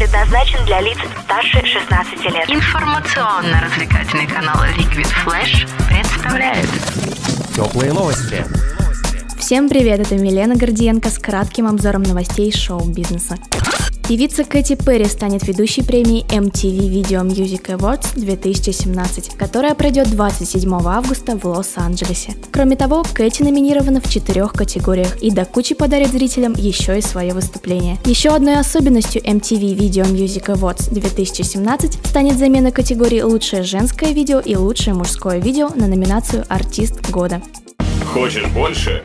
предназначен для лиц старше 16 лет. Информационно-развлекательный канал Liquid Flash представляет Теплые новости. Всем привет, это Милена Гордиенко с кратким обзором новостей шоу-бизнеса. Певица Кэти Перри станет ведущей премии MTV Video Music Awards 2017, которая пройдет 27 августа в Лос-Анджелесе. Кроме того, Кэти номинирована в четырех категориях и до кучи подарит зрителям еще и свое выступление. Еще одной особенностью MTV Video Music Awards 2017 станет замена категории «Лучшее женское видео» и «Лучшее мужское видео» на номинацию «Артист года». Хочешь больше?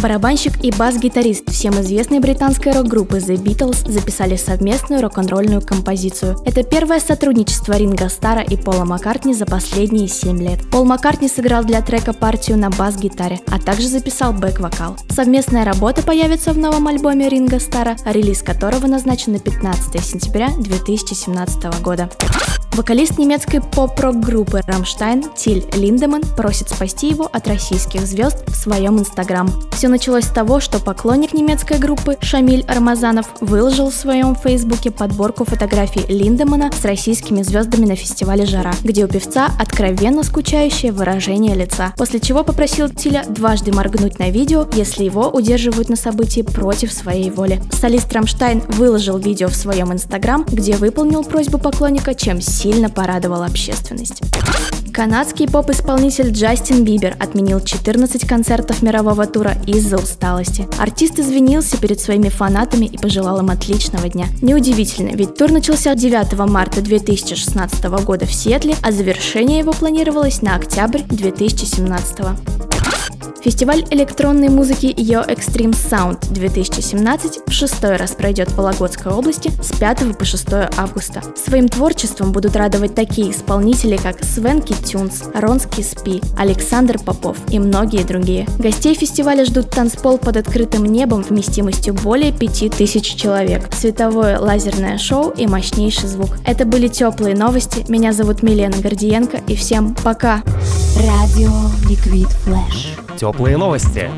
Барабанщик и бас-гитарист всем известной британской рок-группы The Beatles записали совместную рок-н-ролльную композицию. Это первое сотрудничество Ринга Стара и Пола Маккартни за последние 7 лет. Пол Маккартни сыграл для трека партию на бас-гитаре, а также записал бэк-вокал. Совместная работа появится в новом альбоме Ринга Стара, релиз которого назначен на 15 сентября 2017 года. Вокалист немецкой поп-рок группы Рамштайн Тиль Линдеман просит спасти его от российских звезд в своем инстаграм. Все началось с того, что поклонник немецкой группы Шамиль Рамазанов выложил в своем фейсбуке подборку фотографий Линдемана с российскими звездами на фестивале «Жара», где у певца откровенно скучающее выражение лица, после чего попросил Тиля дважды моргнуть на видео, если его удерживают на событии против своей воли. Солист Рамштайн выложил видео в своем инстаграм, где выполнил просьбу поклонника, чем сильно порадовал общественность. Канадский поп-исполнитель Джастин Бибер отменил 14 концертов мирового тура из-за усталости. Артист извинился перед своими фанатами и пожелал им отличного дня. Неудивительно, ведь тур начался 9 марта 2016 года в Сиэтле, а завершение его планировалось на октябрь 2017. Фестиваль электронной музыки Yo Extreme Sound 2017 в шестой раз пройдет в Вологодской области с 5 по 6 августа. Своим творчеством будут радовать такие исполнители, как Свенки Тюнс, Ронский Спи, Александр Попов и многие другие. Гостей фестиваля ждут танцпол под открытым небом вместимостью более 5000 человек, световое лазерное шоу и мощнейший звук. Это были теплые новости. Меня зовут Милена Гордиенко и всем пока! Радио Liquid Flash. Теплые новости.